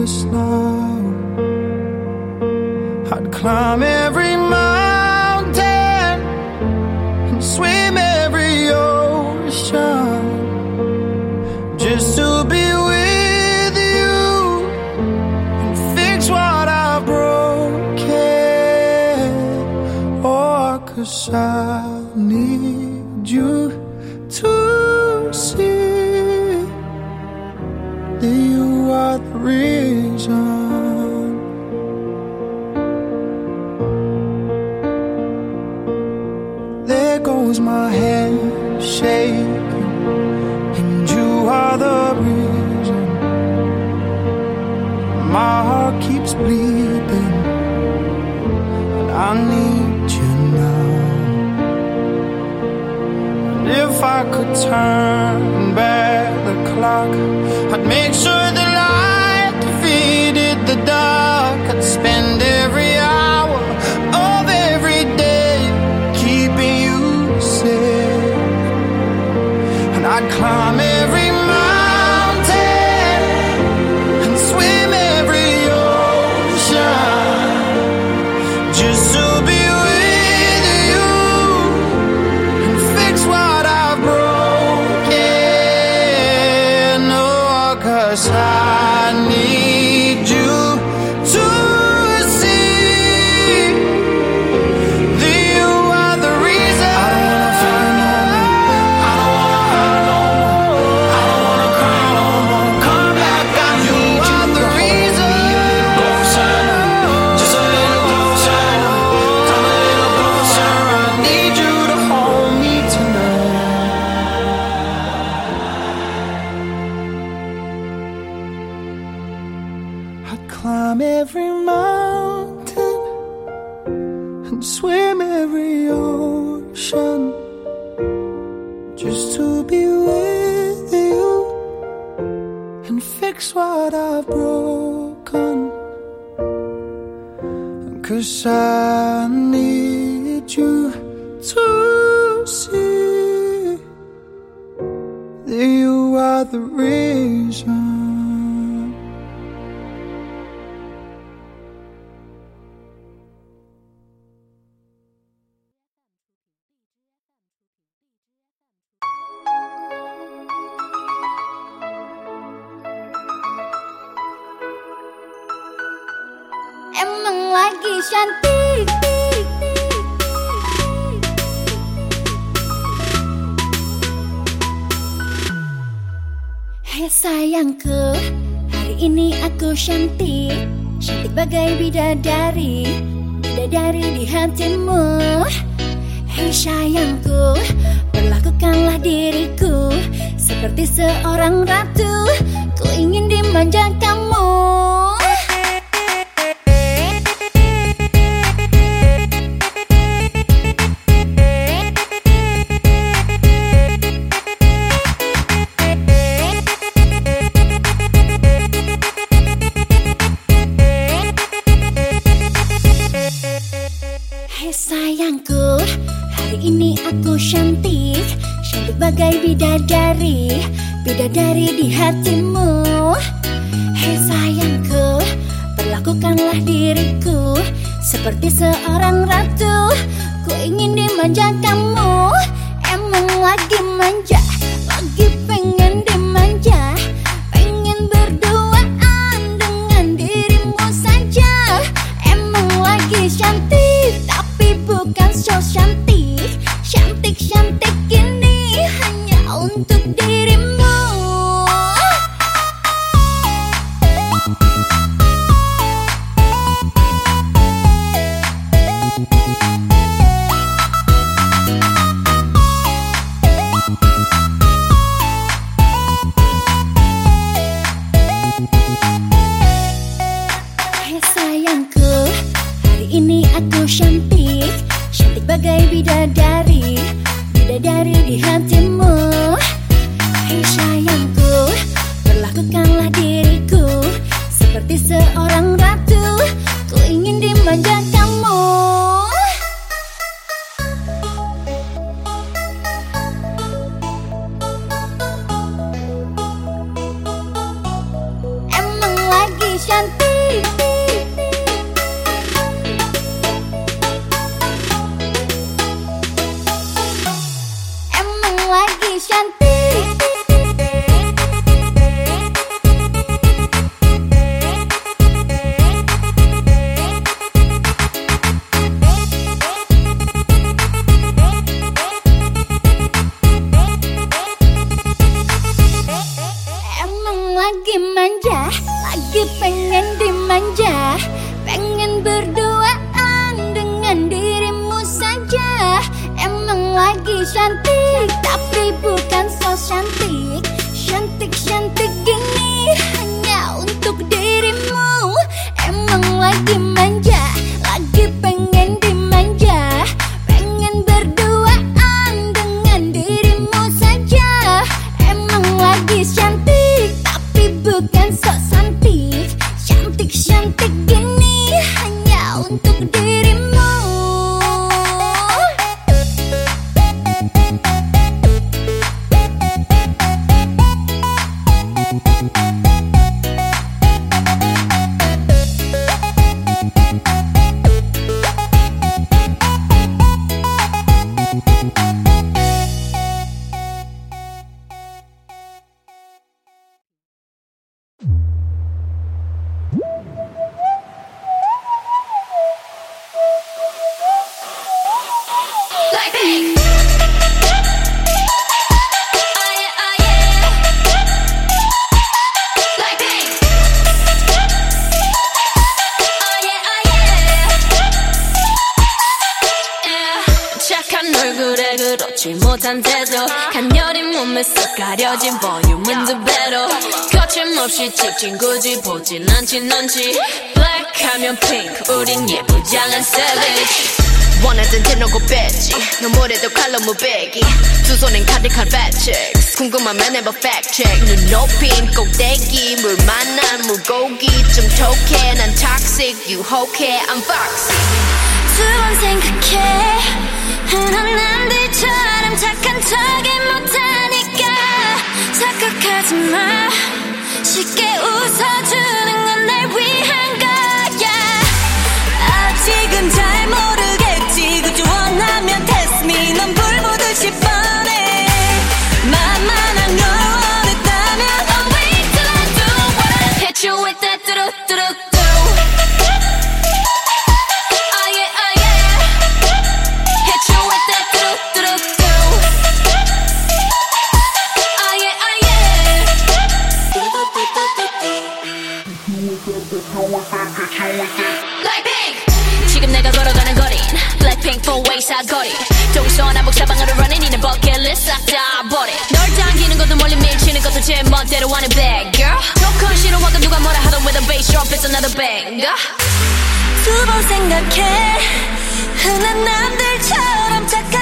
the snow. I'd climb every mountain and swim every ocean just to be with you and fix what I've broken. Oh, cause I need you to see. are the reason. There goes my head shaking, and you are the reason. My heart keeps bleeding, and I need you now. And if I could turn just to be with you and fix what I've broken. Cause I need you. lagi cantik. Hei sayangku Hari ini aku cantik. Cantik bagai bidadari Bidadari di hatimu. Hei sayangku Perlakukanlah diriku Seperti seorang ratu. Ku ingin dimanjakan Dari di hatimu. Hei sayangku Perlakukanlah diriku Seperti seorang ratu. Ku ingin dimanjakanmu Emang lagi manja Hari ini aku cantik. Cantik bagai bidadari. Bidadari di hatimu. 그렇지 못한 태도 간녀린 몸에 쏙 가려진 볼륨은 두 배로 거침없이 찍힌 굳이 보진 않지 Black 하면 pink 우린 예쁘장한 savage. 원하던 대놓고 뺐지 너무래도 칼로 무배기. 두 손엔 fat checks 궁금하면 해봐 check. 눈 높인 꼭대기 물 만난 물고기. 좀 톡해 난 toxic 유혹해 I'm foxy. 두번 생각해 흔한 남들처럼 착한 척이 못하니까 착각하지 마. 쉽게 웃어주 지금 내가 걸어가는 거린 Blackpink four way 사거리 동서남북 사방으로 running 이는 버킷리스트 싹다 버려 널 당기는 것도 멀리 밀치는 것도 제 멋대로 하는 bad girl 조건 싫어하고 누가 뭐라 하던 with a bass drop it's another banger 두 번 생각해 흔한 남들처럼 착한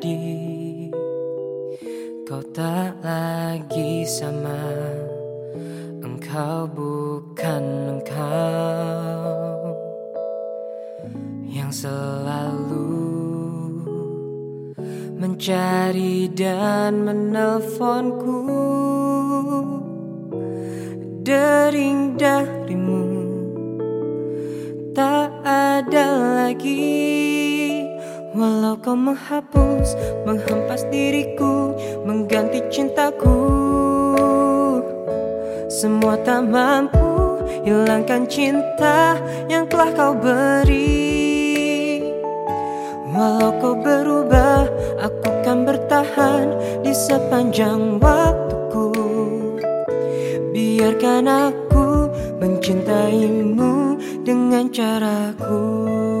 terjadi. Kau tak lagi sama, engkau bukan engkau yang selalu mencari dan menelponku dering darimu tak ada lagi walau kau menghapus menghempas diriku mengganti cintaku semua tak mampu hilangkan cinta yang telah kau beri Walau kau berubah, aku kan bertahan di sepanjang waktuku. Biarkan aku mencintaimu dengan caraku.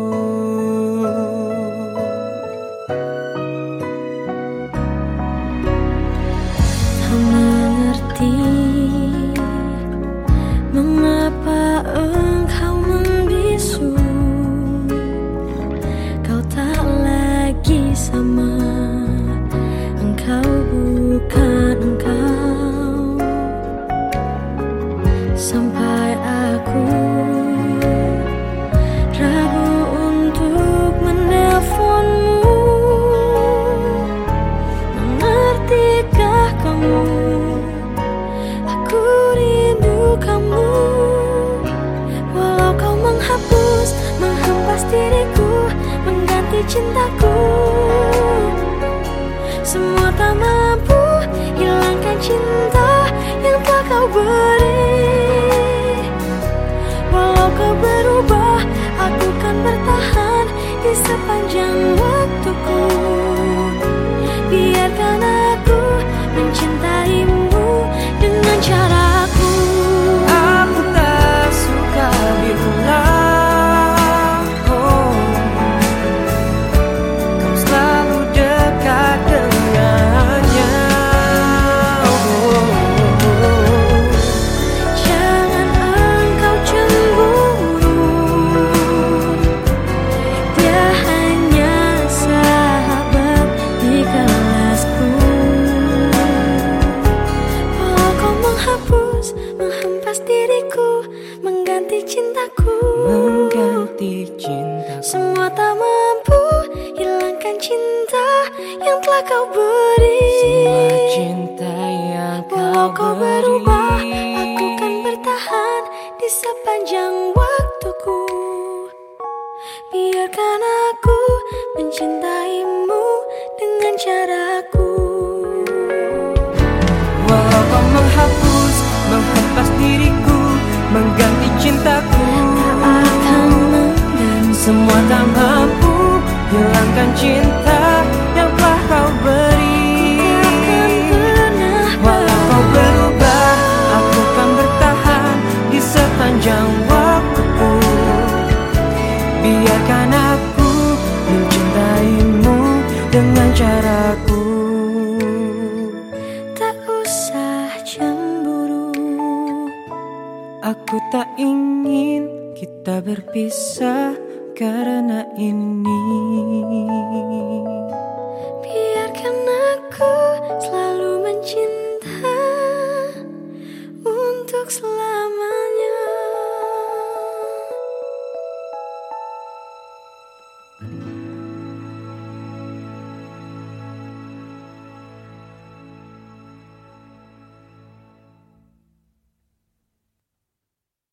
Semua tak mampu hilangkan cinta yang tak kau beri. Walau kau berubah, aku kan bertahan di sepanjang waktuku. mencintaimu dengan caraku Walau kau menghapus, menghempas diriku, mengganti cintaku. Tak akan mengganti Semua tak mampu hilangkan cinta. Aku tak ingin kita berpisah karena ini.